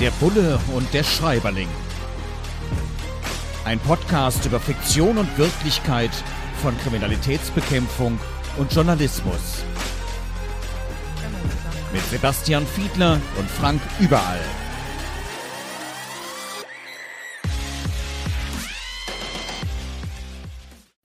Der Bulle und der Schreiberling. Ein Podcast über Fiktion und Wirklichkeit von Kriminalitätsbekämpfung und Journalismus. Mit Sebastian Fiedler und Frank Überall.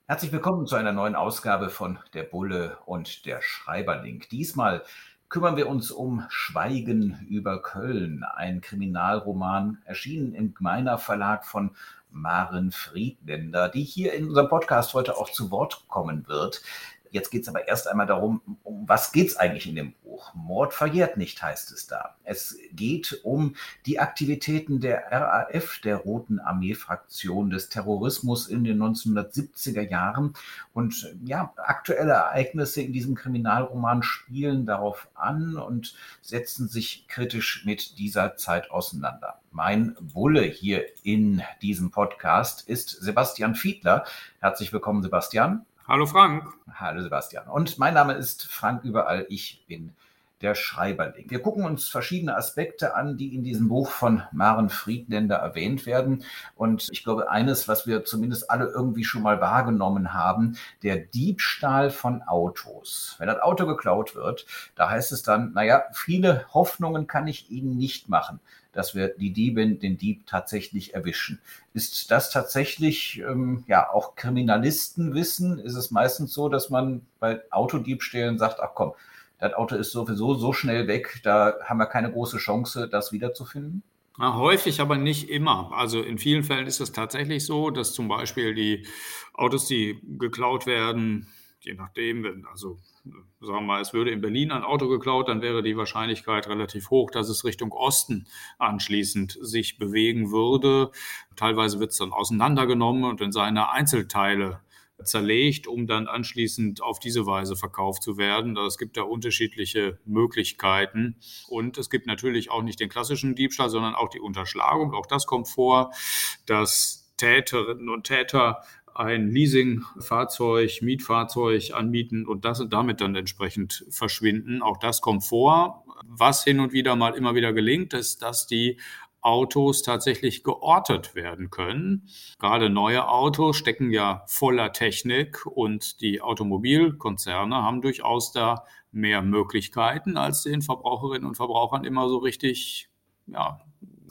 Herzlich willkommen zu einer neuen Ausgabe von Der Bulle und der Schreiberling. Diesmal kümmern wir uns um Schweigen über Köln, ein Kriminalroman, erschienen im Gmeiner Verlag von Maren Friedländer, die hier in unserem Podcast heute auch zu Wort kommen wird. Jetzt geht es aber erst einmal darum, um was geht es eigentlich in dem Buch? Mord verjährt nicht, heißt es da. Es geht um die Aktivitäten der RAF, der Roten Armee-Fraktion des Terrorismus in den 1970er Jahren. Und ja, aktuelle Ereignisse in diesem Kriminalroman spielen darauf an und setzen sich kritisch mit dieser Zeit auseinander. Mein Bulle hier in diesem Podcast ist Sebastian Fiedler. Herzlich willkommen, Sebastian. Hallo Frank. Hallo Sebastian. Und mein Name ist Frank Überall. Ich bin der Schreiberling. Wir gucken uns verschiedene Aspekte an, die in diesem Buch von Maren Friedländer erwähnt werden. Und ich glaube, eines, was wir zumindest alle irgendwie schon mal wahrgenommen haben, der Diebstahl von Autos. Wenn das Auto geklaut wird, da heißt es dann, naja, viele Hoffnungen kann ich Ihnen nicht machen dass wir die Diebin, den Dieb tatsächlich erwischen. Ist das tatsächlich ähm, ja auch Kriminalisten wissen? Ist es meistens so, dass man bei Autodiebstählen sagt, ach komm, das Auto ist sowieso so schnell weg, da haben wir keine große Chance, das wiederzufinden? Na, häufig, aber nicht immer. Also in vielen Fällen ist es tatsächlich so, dass zum Beispiel die Autos, die geklaut werden, je nachdem, wenn also sagen wir mal, es würde in Berlin ein Auto geklaut, dann wäre die Wahrscheinlichkeit relativ hoch, dass es Richtung Osten anschließend sich bewegen würde. Teilweise wird es dann auseinandergenommen und in seine Einzelteile zerlegt, um dann anschließend auf diese Weise verkauft zu werden. Es gibt da unterschiedliche Möglichkeiten. Und es gibt natürlich auch nicht den klassischen Diebstahl, sondern auch die Unterschlagung. Auch das kommt vor, dass Täterinnen und Täter ein Leasingfahrzeug, Mietfahrzeug anmieten und das damit dann entsprechend verschwinden. Auch das kommt vor. Was hin und wieder mal immer wieder gelingt, ist, dass die Autos tatsächlich geortet werden können. Gerade neue Autos stecken ja voller Technik und die Automobilkonzerne haben durchaus da mehr Möglichkeiten, als den Verbraucherinnen und Verbrauchern immer so richtig ja,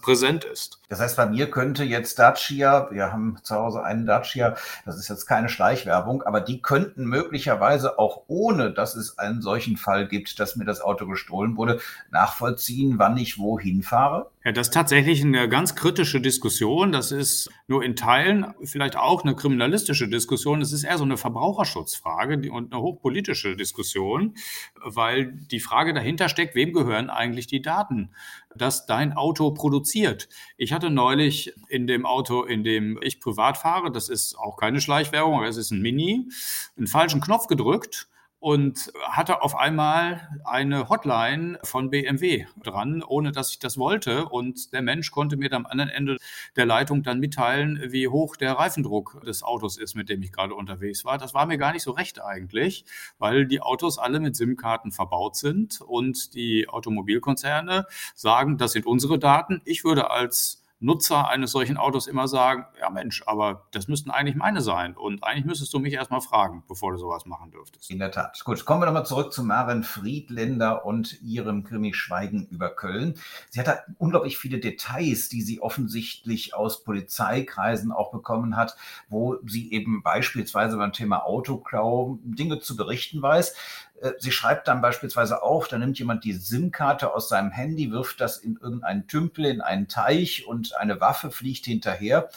präsent ist. Das heißt, bei mir könnte jetzt Dacia, wir haben zu Hause einen Dacia, das ist jetzt keine Schleichwerbung, aber die könnten möglicherweise auch ohne, dass es einen solchen Fall gibt, dass mir das Auto gestohlen wurde, nachvollziehen, wann ich wohin fahre? Ja, das ist tatsächlich eine ganz kritische Diskussion. Das ist nur in Teilen vielleicht auch eine kriminalistische Diskussion. Es ist eher so eine Verbraucherschutzfrage und eine hochpolitische Diskussion, weil die Frage dahinter steckt, wem gehören eigentlich die Daten, dass dein Auto produziert. Ich hatte neulich in dem Auto, in dem ich privat fahre, das ist auch keine Schleichwerbung, aber es ist ein Mini, einen falschen Knopf gedrückt und hatte auf einmal eine Hotline von BMW dran, ohne dass ich das wollte. Und der Mensch konnte mir am anderen Ende der Leitung dann mitteilen, wie hoch der Reifendruck des Autos ist, mit dem ich gerade unterwegs war. Das war mir gar nicht so recht eigentlich, weil die Autos alle mit SIM-Karten verbaut sind und die Automobilkonzerne sagen, das sind unsere Daten. Ich würde als Nutzer eines solchen Autos immer sagen, ja Mensch, aber das müssten eigentlich meine sein. Und eigentlich müsstest du mich erstmal fragen, bevor du sowas machen dürftest. In der Tat. Gut, kommen wir nochmal zurück zu Maren Friedländer und ihrem Krimi Schweigen über Köln. Sie hat da unglaublich viele Details, die sie offensichtlich aus Polizeikreisen auch bekommen hat, wo sie eben beispielsweise beim Thema Autoklau Dinge zu berichten weiß. Äh, sie schreibt dann beispielsweise auch, da nimmt jemand die SIM-Karte aus seinem Handy, wirft das in irgendeinen Tümpel, in einen Teich und eine Waffe fliegt hinterher.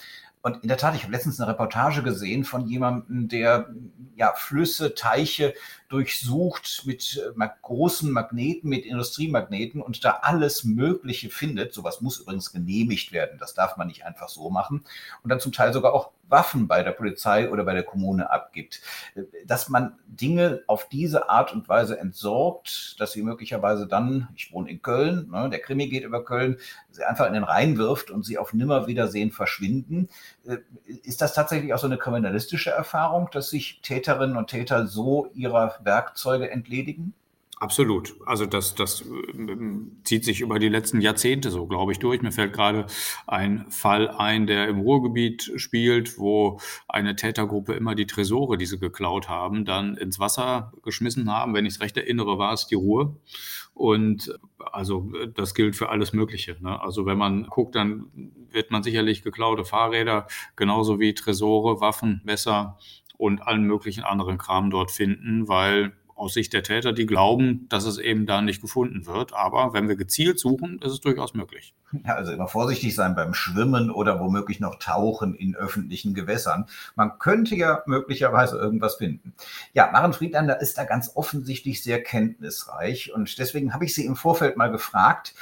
Und in der Tat, ich habe letztens eine Reportage gesehen von jemandem, der ja Flüsse, Teiche durchsucht mit äh, großen Magneten, mit Industriemagneten und da alles Mögliche findet. Sowas muss übrigens genehmigt werden. Das darf man nicht einfach so machen. Und dann zum Teil sogar auch Waffen bei der Polizei oder bei der Kommune abgibt. Dass man Dinge auf diese Art und Weise entsorgt, dass sie möglicherweise dann, ich wohne in Köln, ne, der Krimi geht über Köln, sie einfach in den Rhein wirft und sie auf Nimmerwiedersehen verschwinden. Äh, ist das tatsächlich auch so eine kriminalistische Erfahrung, dass sich Täterinnen und Täter so ihrer Werkzeuge entledigen? Absolut. Also das, das ähm, zieht sich über die letzten Jahrzehnte so, glaube ich, durch. Mir fällt gerade ein Fall ein, der im Ruhrgebiet spielt, wo eine Tätergruppe immer die Tresore, die sie geklaut haben, dann ins Wasser geschmissen haben. Wenn ich es recht erinnere, war es die Ruhr. Und also das gilt für alles Mögliche. Ne? Also wenn man guckt, dann wird man sicherlich geklaute Fahrräder genauso wie Tresore, Waffen, Messer und allen möglichen anderen Kram dort finden, weil aus Sicht der Täter, die glauben, dass es eben da nicht gefunden wird. Aber wenn wir gezielt suchen, ist es durchaus möglich. Ja, also immer vorsichtig sein beim Schwimmen oder womöglich noch Tauchen in öffentlichen Gewässern. Man könnte ja möglicherweise irgendwas finden. Ja, Maren Friedlander ist da ganz offensichtlich sehr kenntnisreich und deswegen habe ich sie im Vorfeld mal gefragt,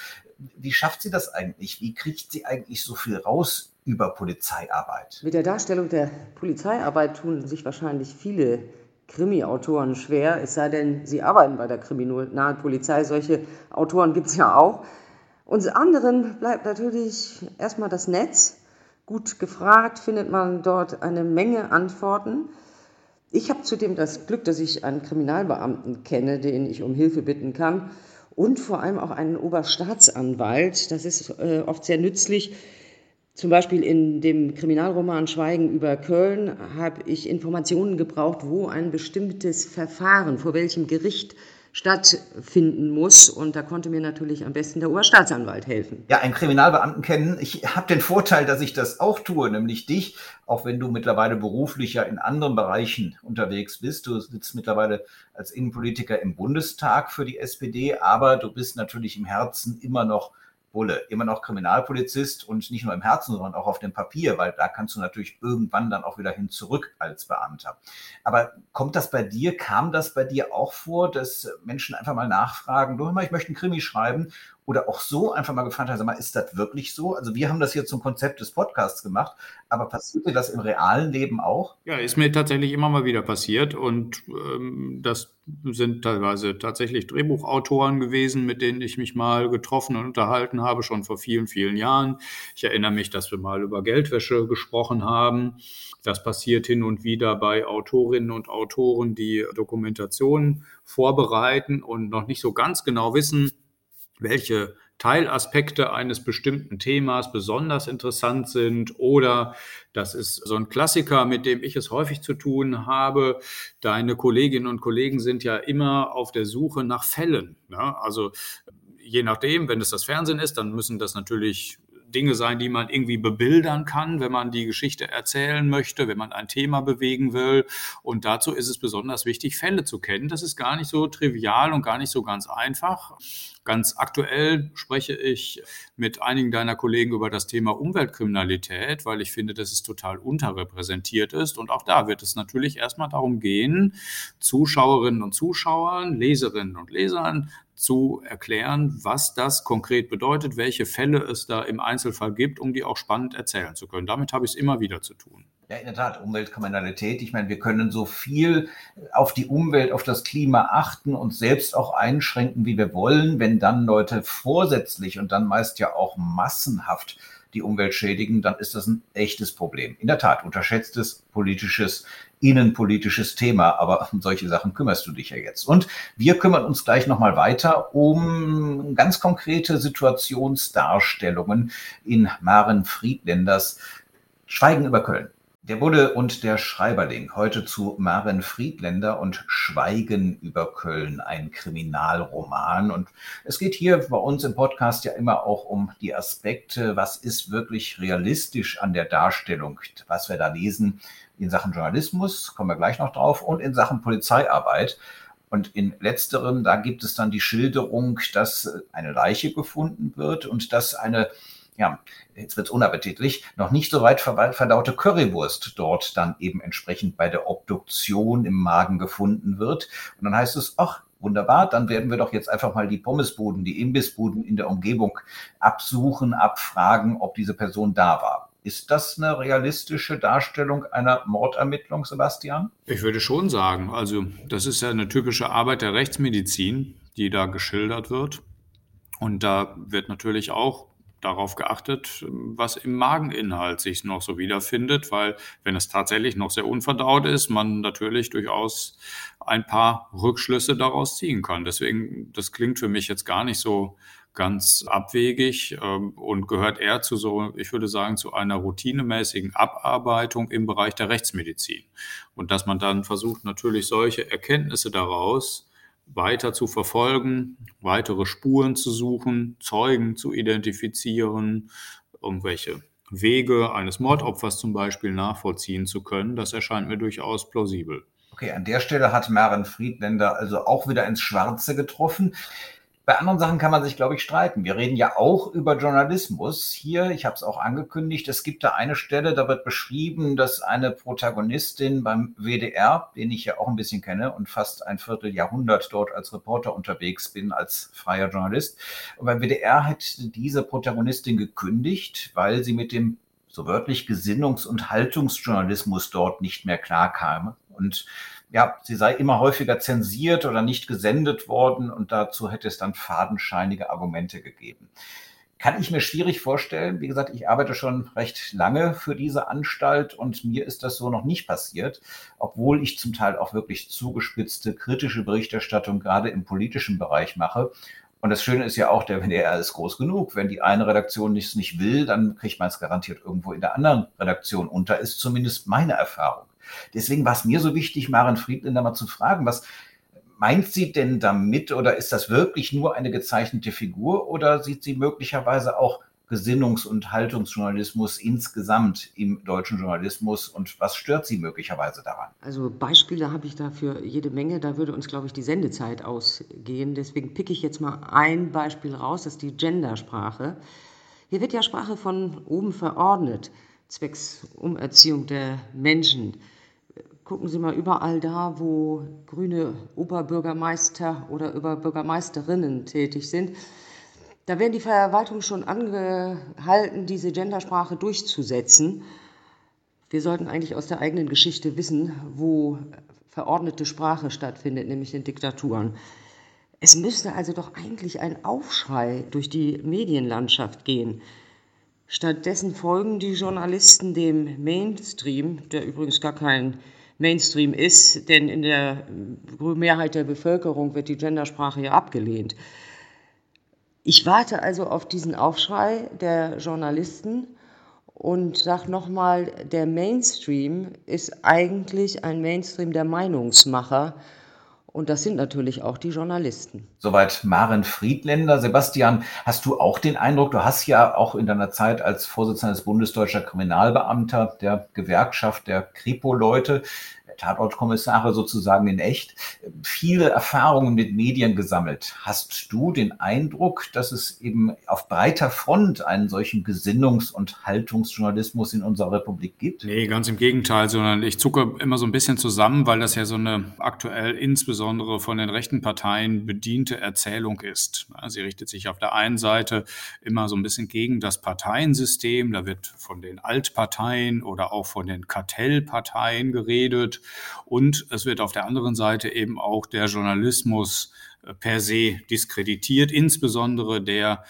wie schafft sie das eigentlich? Wie kriegt sie eigentlich so viel raus über Polizeiarbeit? Mit der Darstellung der Polizeiarbeit tun sich wahrscheinlich viele Krimi-Autoren schwer, es sei denn, sie arbeiten bei der Kriminalpolizei. Solche Autoren gibt es ja auch. Uns anderen bleibt natürlich erstmal das Netz. Gut gefragt findet man dort eine Menge Antworten. Ich habe zudem das Glück, dass ich einen Kriminalbeamten kenne, den ich um Hilfe bitten kann. Und vor allem auch einen Oberstaatsanwalt. Das ist äh, oft sehr nützlich, zum Beispiel in dem Kriminalroman Schweigen über Köln habe ich Informationen gebraucht, wo ein bestimmtes Verfahren, vor welchem Gericht stattfinden muss. Und da konnte mir natürlich am besten der Oberstaatsanwalt helfen. Ja, einen Kriminalbeamten kennen. Ich habe den Vorteil, dass ich das auch tue, nämlich dich, auch wenn du mittlerweile beruflich ja in anderen Bereichen unterwegs bist. Du sitzt mittlerweile als Innenpolitiker im Bundestag für die SPD, aber du bist natürlich im Herzen immer noch Bulle, immer noch Kriminalpolizist und nicht nur im Herzen, sondern auch auf dem Papier, weil da kannst du natürlich irgendwann dann auch wieder hin zurück als Beamter. Aber kommt das bei dir, kam das bei dir auch vor, dass Menschen einfach mal nachfragen, du hör mal, ich möchte einen Krimi schreiben oder auch so einfach mal gefragt haben, sag mal, ist das wirklich so? Also wir haben das hier zum Konzept des Podcasts gemacht, aber passiert dir das im realen Leben auch? Ja, ist mir tatsächlich immer mal wieder passiert und ähm, das sind teilweise tatsächlich Drehbuchautoren gewesen, mit denen ich mich mal getroffen und unterhalten habe, schon vor vielen, vielen Jahren. Ich erinnere mich, dass wir mal über Geldwäsche gesprochen haben. Das passiert hin und wieder bei Autorinnen und Autoren, die Dokumentationen vorbereiten und noch nicht so ganz genau wissen, welche Teilaspekte eines bestimmten Themas besonders interessant sind oder das ist so ein Klassiker, mit dem ich es häufig zu tun habe. Deine Kolleginnen und Kollegen sind ja immer auf der Suche nach Fällen. Ne? Also je nachdem, wenn es das Fernsehen ist, dann müssen das natürlich Dinge sein, die man irgendwie bebildern kann, wenn man die Geschichte erzählen möchte, wenn man ein Thema bewegen will. Und dazu ist es besonders wichtig, Fälle zu kennen. Das ist gar nicht so trivial und gar nicht so ganz einfach. Ganz aktuell spreche ich mit einigen deiner Kollegen über das Thema Umweltkriminalität, weil ich finde, dass es total unterrepräsentiert ist. Und auch da wird es natürlich erstmal darum gehen, Zuschauerinnen und Zuschauern, Leserinnen und Lesern zu erklären, was das konkret bedeutet, welche Fälle es da im Einzelfall gibt, um die auch spannend erzählen zu können. Damit habe ich es immer wieder zu tun. Ja, in der Tat, Umweltkriminalität. Ich meine, wir können so viel auf die Umwelt, auf das Klima achten und selbst auch einschränken, wie wir wollen, wenn dann Leute vorsätzlich und dann meist ja auch massenhaft die Umwelt schädigen, dann ist das ein echtes Problem. In der Tat, unterschätztes politisches innenpolitisches Thema, aber um solche Sachen kümmerst du dich ja jetzt. Und wir kümmern uns gleich nochmal weiter um ganz konkrete Situationsdarstellungen in Maren Friedländers Schweigen über Köln. Der Bulle und der Schreiberling. Heute zu Maren Friedländer und Schweigen über Köln, ein Kriminalroman. Und es geht hier bei uns im Podcast ja immer auch um die Aspekte, was ist wirklich realistisch an der Darstellung, was wir da lesen in Sachen Journalismus, kommen wir gleich noch drauf, und in Sachen Polizeiarbeit. Und in letzteren, da gibt es dann die Schilderung, dass eine Leiche gefunden wird und dass eine ja, jetzt wird's unappetitlich, noch nicht so weit verdaute Currywurst dort dann eben entsprechend bei der Obduktion im Magen gefunden wird. Und dann heißt es, ach, wunderbar, dann werden wir doch jetzt einfach mal die Pommesbuden, die Imbissbuden in der Umgebung absuchen, abfragen, ob diese Person da war. Ist das eine realistische Darstellung einer Mordermittlung, Sebastian? Ich würde schon sagen. Also, das ist ja eine typische Arbeit der Rechtsmedizin, die da geschildert wird. Und da wird natürlich auch darauf geachtet, was im Mageninhalt sich noch so wiederfindet, weil wenn es tatsächlich noch sehr unverdaut ist, man natürlich durchaus ein paar Rückschlüsse daraus ziehen kann. Deswegen, das klingt für mich jetzt gar nicht so ganz abwegig ähm, und gehört eher zu so, ich würde sagen, zu einer routinemäßigen Abarbeitung im Bereich der Rechtsmedizin. Und dass man dann versucht, natürlich solche Erkenntnisse daraus weiter zu verfolgen, weitere Spuren zu suchen, Zeugen zu identifizieren, irgendwelche Wege eines Mordopfers zum Beispiel nachvollziehen zu können, das erscheint mir durchaus plausibel. Okay, an der Stelle hat Maren Friedländer also auch wieder ins Schwarze getroffen. Bei anderen Sachen kann man sich, glaube ich, streiten. Wir reden ja auch über Journalismus hier. Ich habe es auch angekündigt. Es gibt da eine Stelle, da wird beschrieben, dass eine Protagonistin beim WDR, den ich ja auch ein bisschen kenne und fast ein Vierteljahrhundert dort als Reporter unterwegs bin, als freier Journalist. Und beim WDR hat diese Protagonistin gekündigt, weil sie mit dem so wörtlich Gesinnungs- und Haltungsjournalismus dort nicht mehr klarkam. Und ja, sie sei immer häufiger zensiert oder nicht gesendet worden und dazu hätte es dann fadenscheinige Argumente gegeben. Kann ich mir schwierig vorstellen. Wie gesagt, ich arbeite schon recht lange für diese Anstalt und mir ist das so noch nicht passiert, obwohl ich zum Teil auch wirklich zugespitzte kritische Berichterstattung gerade im politischen Bereich mache. Und das Schöne ist ja auch, der WDR ist groß genug. Wenn die eine Redaktion nichts nicht will, dann kriegt man es garantiert irgendwo in der anderen Redaktion unter, ist zumindest meine Erfahrung. Deswegen war es mir so wichtig, Maren Friedländer mal zu fragen, was meint sie denn damit oder ist das wirklich nur eine gezeichnete Figur oder sieht sie möglicherweise auch Gesinnungs- und Haltungsjournalismus insgesamt im deutschen Journalismus und was stört Sie möglicherweise daran? Also Beispiele habe ich dafür jede Menge, da würde uns, glaube ich, die Sendezeit ausgehen. Deswegen picke ich jetzt mal ein Beispiel raus, das ist die Gendersprache. Hier wird ja Sprache von oben verordnet, zwecks Umerziehung der Menschen. Gucken Sie mal überall da, wo grüne Oberbürgermeister oder Oberbürgermeisterinnen tätig sind. Da werden die Verwaltungen schon angehalten, diese Gendersprache durchzusetzen. Wir sollten eigentlich aus der eigenen Geschichte wissen, wo verordnete Sprache stattfindet, nämlich in Diktaturen. Es müsste also doch eigentlich ein Aufschrei durch die Medienlandschaft gehen. Stattdessen folgen die Journalisten dem Mainstream, der übrigens gar kein Mainstream ist, denn in der Mehrheit der Bevölkerung wird die Gendersprache ja abgelehnt. Ich warte also auf diesen Aufschrei der Journalisten und sage nochmal, der Mainstream ist eigentlich ein Mainstream der Meinungsmacher. Und das sind natürlich auch die Journalisten. Soweit Maren Friedländer. Sebastian, hast du auch den Eindruck, du hast ja auch in deiner Zeit als Vorsitzender des Bundesdeutscher Kriminalbeamter der Gewerkschaft der Kripo-Leute Tatortkommissare sozusagen in echt, viele Erfahrungen mit Medien gesammelt. Hast du den Eindruck, dass es eben auf breiter Front einen solchen Gesinnungs- und Haltungsjournalismus in unserer Republik gibt? Nee, ganz im Gegenteil, sondern ich zucke immer so ein bisschen zusammen, weil das ja so eine aktuell insbesondere von den rechten Parteien bediente Erzählung ist. Sie richtet sich auf der einen Seite immer so ein bisschen gegen das Parteiensystem. Da wird von den Altparteien oder auch von den Kartellparteien geredet. Und es wird auf der anderen Seite eben auch der Journalismus äh, per se diskreditiert, insbesondere der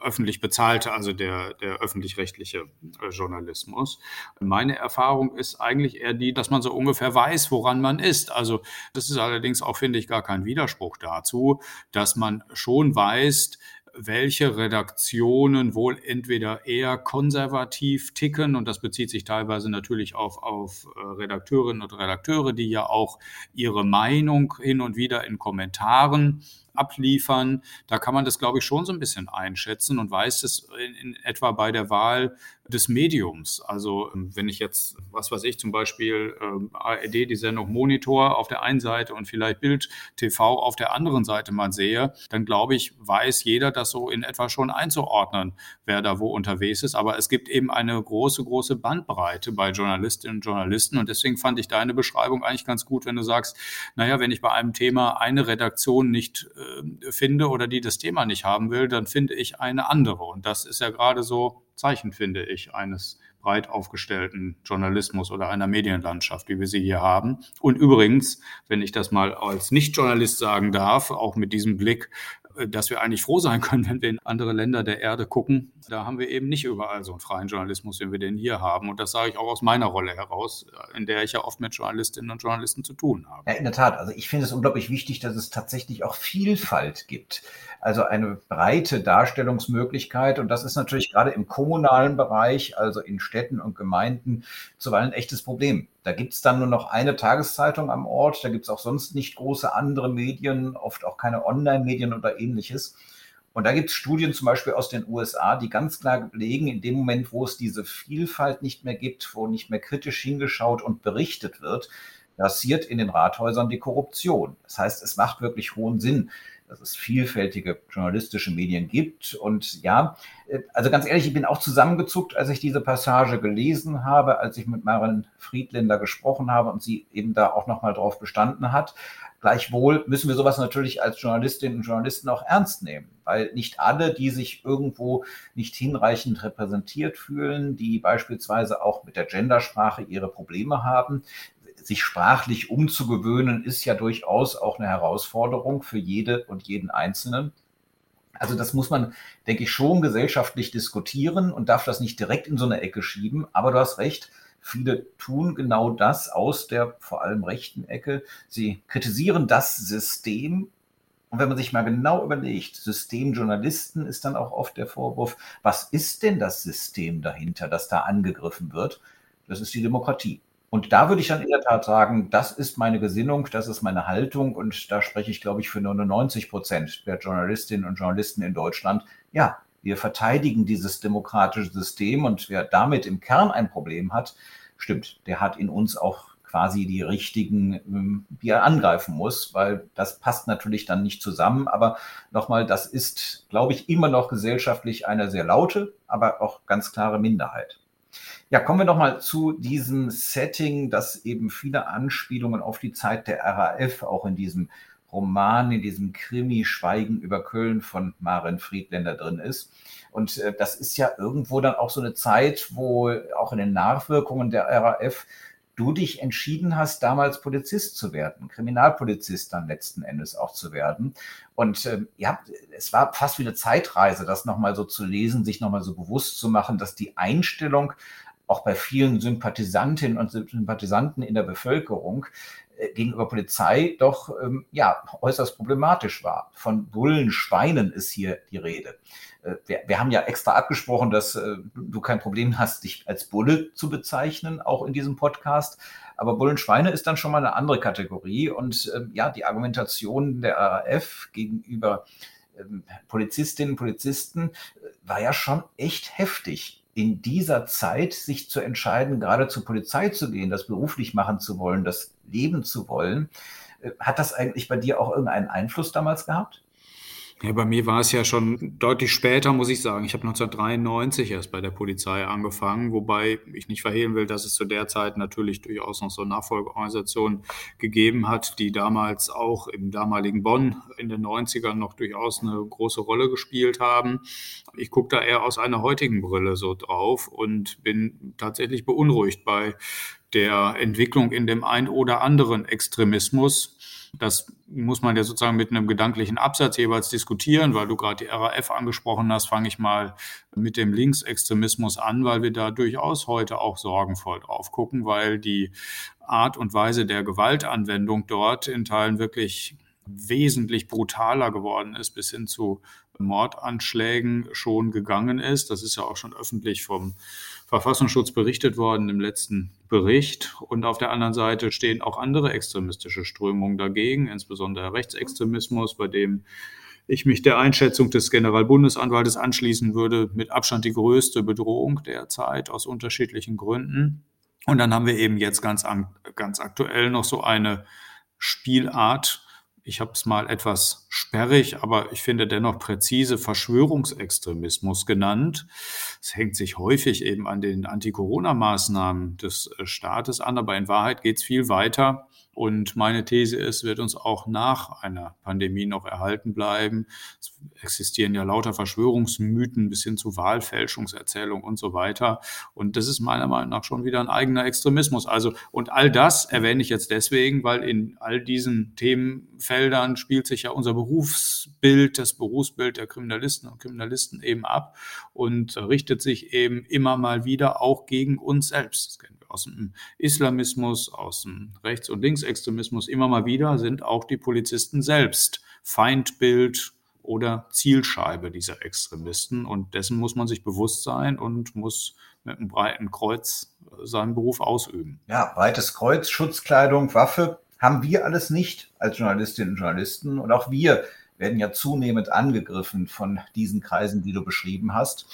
öffentlich bezahlte, also der, der öffentlich-rechtliche äh, Journalismus. Meine Erfahrung ist eigentlich eher die, dass man so ungefähr weiß, woran man ist. Also das ist allerdings auch, finde ich, gar kein Widerspruch dazu, dass man schon weiß, welche Redaktionen wohl entweder eher konservativ ticken, und das bezieht sich teilweise natürlich auf, auf äh, Redakteurinnen und Redakteure, die ja auch ihre Meinung hin und wieder in Kommentaren abliefern. Da kann man das, glaube ich, schon so ein bisschen einschätzen und weiß es in, in etwa bei der Wahl des Mediums. Also ähm, wenn ich jetzt, was weiß ich, zum Beispiel ähm, ARD die Sendung Monitor auf der einen Seite und vielleicht Bild TV auf der anderen Seite mal sehe, dann glaube ich, weiß jeder das so in etwa schon einzuordnen, wer da wo unterwegs ist. Aber es gibt eben eine große, große Bandbreite bei Journalistinnen und Journalisten und deswegen fand ich deine Beschreibung eigentlich ganz gut, wenn du sagst, naja, wenn ich bei einem Thema eine Redaktion nicht äh, finde oder die das Thema nicht haben will, dann finde ich eine andere. Und das ist ja gerade so Zeichen, finde ich, eines breit aufgestellten Journalismus oder einer Medienlandschaft, wie wir sie hier haben. Und übrigens, wenn ich das mal als Nicht-Journalist sagen darf, auch mit diesem Blick äh, dass wir eigentlich froh sein können, wenn wir in andere Länder der Erde gucken. Da haben wir eben nicht überall so einen freien Journalismus, wie wir den hier haben. Und das sage ich auch aus meiner Rolle heraus, in der ich ja oft mit Journalistinnen und Journalisten zu tun habe. Ja, in der Tat. Also ich finde es unglaublich wichtig, dass es tatsächlich auch Vielfalt gibt. Also eine breite Darstellungsmöglichkeit. Und das ist natürlich gerade im kommunalen Bereich, also in Städten und Gemeinden, zuweilen ein echtes Problem. Da gibt es dann nur noch eine Tageszeitung am Ort, da gibt es auch sonst nicht große andere Medien, oft auch keine Online-Medien oder ähnliches. Und da gibt es Studien zum Beispiel aus den USA, die ganz klar belegen, in dem Moment, wo es diese Vielfalt nicht mehr gibt, wo nicht mehr kritisch hingeschaut und berichtet wird, passiert in den Rathäusern die Korruption. Das heißt, es macht wirklich hohen Sinn, dass es vielfältige journalistische Medien gibt. Und ja, äh, also ganz ehrlich, ich bin auch zusammengezuckt, als ich diese Passage gelesen habe, als ich mit Maren Friedländer gesprochen habe und sie eben da auch nochmal drauf bestanden hat. Gleichwohl müssen wir sowas natürlich als Journalistinnen und Journalisten auch ernst nehmen, weil nicht alle, die sich irgendwo nicht hinreichend repräsentiert fühlen, die beispielsweise auch mit der Gendersprache ihre Probleme haben, sich sprachlich umzugewöhnen, ist ja durchaus auch eine Herausforderung für jede und jeden Einzelnen. Also das muss man, denke ich, schon gesellschaftlich diskutieren und darf das nicht direkt in so eine Ecke schieben. Aber du hast recht, viele tun genau das aus der vor allem rechten Ecke. Sie kritisieren das System. Und wenn man sich mal genau überlegt, Systemjournalisten ist dann auch oft der Vorwurf, was ist denn das System dahinter, das da angegriffen wird? Das ist die Demokratie. Und da würde ich dann in der Tat sagen, das ist meine Gesinnung, das ist meine Haltung und da spreche ich, glaube ich, für 99 Prozent der Journalistinnen und Journalisten in Deutschland. Ja, wir verteidigen dieses demokratische System und wer damit im Kern ein Problem hat, stimmt, der hat in uns auch quasi die richtigen, ähm, die er angreifen muss, weil das passt natürlich dann nicht zusammen. Aber nochmal, das ist, glaube ich, immer noch gesellschaftlich eine sehr laute, aber auch ganz klare Minderheit. Ja, kommen wir nochmal zu diesem Setting, das eben viele Anspielungen auf die Zeit der RAF auch in diesem Roman, in diesem Krimi Schweigen über Köln von Maren Friedländer drin ist. Und äh, das ist ja irgendwo dann auch so eine Zeit, wo auch in den Nachwirkungen der RAF du dich entschieden hast, damals Polizist zu werden, Kriminalpolizist dann letzten Endes auch zu werden. Und äh, ja, es war fast wie eine Zeitreise, das nochmal so zu lesen, sich nochmal so bewusst zu machen, dass die Einstellung auch bei vielen Sympathisantinnen und Sympathisanten in der Bevölkerung gegenüber Polizei doch ähm, ja äußerst problematisch war. Von Bullen, Schweinen ist hier die Rede. Äh, wir, wir, haben ja extra abgesprochen, dass äh, du kein Problem hast, dich als Bulle zu bezeichnen, auch in diesem Podcast. Aber Bullenschweine ist dann schon mal eine andere Kategorie. Und ähm, ja, die Argumentation der RAF gegenüber ähm, Polizistinnen und Polizisten äh, war ja schon echt heftig in dieser Zeit sich zu entscheiden, gerade zur Polizei zu gehen, das beruflich machen zu wollen, das leben zu wollen. Äh, hat das eigentlich bei dir auch irgendeinen Einfluss damals gehabt? Ja, bei mir war es ja schon deutlich später, muss ich sagen. Ich habe 1993 erst bei der Polizei angefangen, wobei ich nicht verhehlen will, dass es zu der Zeit natürlich durchaus noch so Nachfolgeorganisationen gegeben hat, die damals auch im damaligen Bonn in den 90ern noch durchaus eine große Rolle gespielt haben. Ich gucke da eher aus einer heutigen Brille so drauf und bin tatsächlich beunruhigt bei der Entwicklung in dem ein oder anderen Extremismus das muss man ja sozusagen mit einem gedanklichen Absatz jeweils diskutieren, weil du gerade die RAF angesprochen hast, fange ich mal mit dem Linksextremismus an, weil wir da durchaus heute auch sorgenvoll drauf gucken, weil die Art und Weise der Gewaltanwendung dort in Teilen wirklich wesentlich brutaler geworden ist, bis hin zu Mordanschlägen schon gegangen ist. Das ist ja auch schon öffentlich vom Verfassungsschutz berichtet worden im letzten Bericht. Und auf der anderen Seite stehen auch andere extremistische Strömungen dagegen, insbesondere Rechtsextremismus, bei dem ich mich der Einschätzung des Generalbundesanwaltes anschließen würde, mit Abstand die größte Bedrohung derzeit aus unterschiedlichen Gründen. Und dann haben wir eben jetzt ganz, ganz aktuell noch so eine Spielart, ich habe es mal etwas sperrig, aber ich finde dennoch präzise Verschwörungsextremismus genannt. Es hängt sich häufig eben an den Anti-Corona-Maßnahmen des äh, Staates an, aber in Wahrheit geht es viel weiter. Und meine These ist, wird uns auch nach einer Pandemie noch erhalten bleiben. existieren ja lauter Verschwörungsmythen bis hin zu Wahlfälschungserzählungen und so weiter. Und das ist meiner Meinung nach schon wieder ein eigener Extremismus. Also, und all das erwähne ich jetzt deswegen, weil in all diesen Themenfeldern spielt sich ja unser Berufsbild, das Berufsbild der Kriminalisten und Kriminalisten eben ab und richtet sich eben immer mal wieder auch gegen uns selbst. Das kennen wir aus dem Islamismus, aus dem Rechts- und Linksextremismus. Immer mal wieder sind auch die Polizisten selbst Feindbild oder Zielscheibe dieser Extremisten. Und dessen muss man sich bewusst sein und muss mit einem breiten Kreuz seinen Beruf ausüben. Ja, breites Kreuz, Schutzkleidung, Waffe haben wir alles nicht als Journalistinnen und Journalisten. Und auch wir werden ja zunehmend angegriffen von diesen Kreisen, die du beschrieben hast.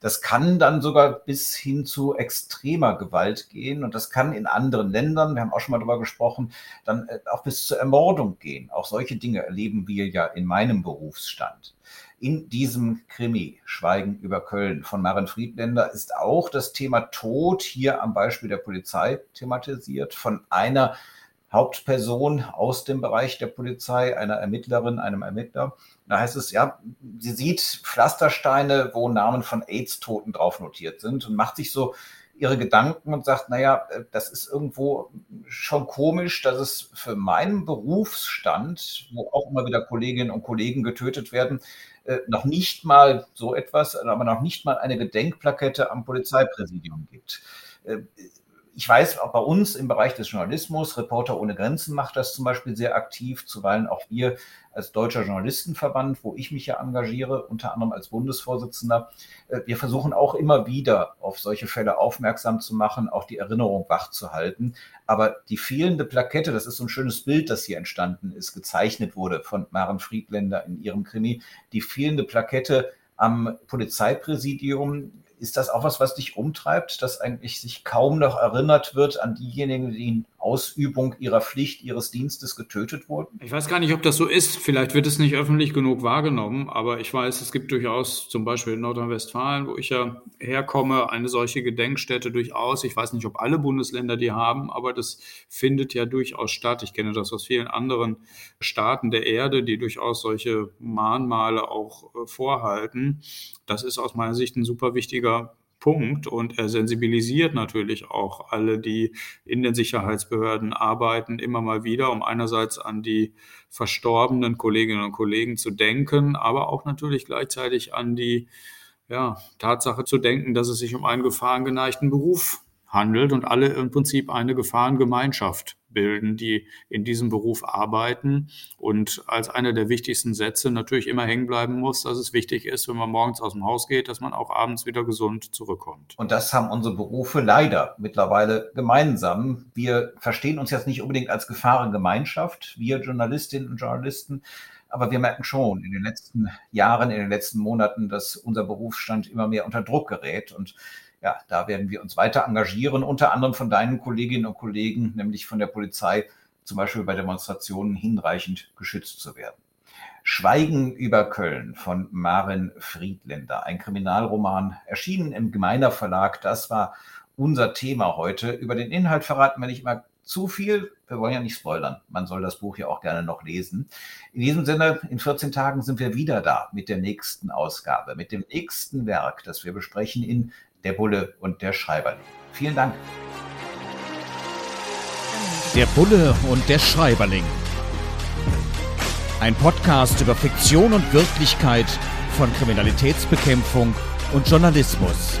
Das kann dann sogar bis hin zu extremer Gewalt gehen und das kann in anderen Ländern, wir haben auch schon mal darüber gesprochen, dann äh, auch bis zur Ermordung gehen. Auch solche Dinge erleben wir ja in meinem Berufsstand. In diesem Krimi Schweigen über Köln von Maren Friedländer ist auch das Thema Tod hier am Beispiel der Polizei thematisiert von einer Hauptperson aus dem Bereich der Polizei, einer Ermittlerin, einem Ermittler. Da heißt es, ja, sie sieht Pflastersteine, wo Namen von AIDS-Toten drauf notiert sind und macht sich so ihre Gedanken und sagt, naja, das ist irgendwo schon komisch, dass es für meinen Berufsstand, wo auch immer wieder Kolleginnen und Kollegen getötet werden, äh, noch nicht mal so etwas, aber noch nicht mal eine Gedenkplakette am Polizeipräsidium gibt. Ich weiß, auch bei uns im Bereich des Journalismus, Reporter ohne Grenzen macht das zum Beispiel sehr aktiv, zuweilen auch wir als Deutscher Journalistenverband, wo ich mich ja engagiere, unter anderem als Bundesvorsitzender. Äh, wir versuchen auch immer wieder auf solche Fälle aufmerksam zu machen, auch die Erinnerung wach zu halten. Aber die fehlende Plakette, das ist so ein schönes Bild, das hier entstanden ist, gezeichnet wurde von Maren Friedländer in ihrem Krimi. Die fehlende Plakette am Polizeipräsidium ist das auch was, was dich umtreibt, dass eigentlich sich kaum noch erinnert wird an diejenigen, die Ausübung ihrer Pflicht, ihres Dienstes getötet wurden? Ich weiß gar nicht, ob das so ist. Vielleicht wird es nicht öffentlich genug wahrgenommen, aber ich weiß, es gibt durchaus zum Beispiel in Nordrhein-Westfalen, wo ich ja herkomme, eine solche Gedenkstätte durchaus. Ich weiß nicht, ob alle Bundesländer die haben, aber das findet ja durchaus statt. Ich kenne das aus vielen anderen Staaten der Erde, die durchaus solche Mahnmale auch äh, vorhalten. Das ist aus meiner Sicht ein super wichtiger Punkt. Und er sensibilisiert natürlich auch alle, die in den Sicherheitsbehörden arbeiten, immer mal wieder, um einerseits an die verstorbenen Kolleginnen und Kollegen zu denken, aber auch natürlich gleichzeitig an die ja, Tatsache zu denken, dass es sich um einen gefahrengeneigten Beruf handelt und alle im Prinzip eine Gefahrengemeinschaft bilden, die in diesem Beruf arbeiten. Und als einer der wichtigsten Sätze natürlich immer hängen bleiben muss, dass es wichtig ist, wenn man morgens aus dem Haus geht, dass man auch abends wieder gesund zurückkommt. Und das haben unsere Berufe leider mittlerweile gemeinsam. Wir verstehen uns jetzt nicht unbedingt als Gefahrengemeinschaft, wir Journalistinnen und Journalisten. Aber wir merken schon in den letzten Jahren, in den letzten Monaten, dass unser Berufsstand immer mehr unter Druck gerät. Und ja, da werden wir uns weiter engagieren, unter anderem von deinen Kolleginnen und Kollegen, nämlich von der Polizei, zum Beispiel bei Demonstrationen hinreichend geschützt zu werden. Schweigen über Köln von Maren Friedländer, ein Kriminalroman, erschienen im Gemeiner Verlag. Das war unser Thema heute. Über den Inhalt verraten wir nicht immer zu viel. Wir wollen ja nicht spoilern. Man soll das Buch ja auch gerne noch lesen. In diesem Sinne, in 14 Tagen sind wir wieder da mit der nächsten Ausgabe, mit dem nächsten Werk, das wir besprechen in der Bulle und der Schreiberling. Vielen Dank. Der Bulle und der Schreiberling. Ein Podcast über Fiktion und Wirklichkeit von Kriminalitätsbekämpfung und Journalismus.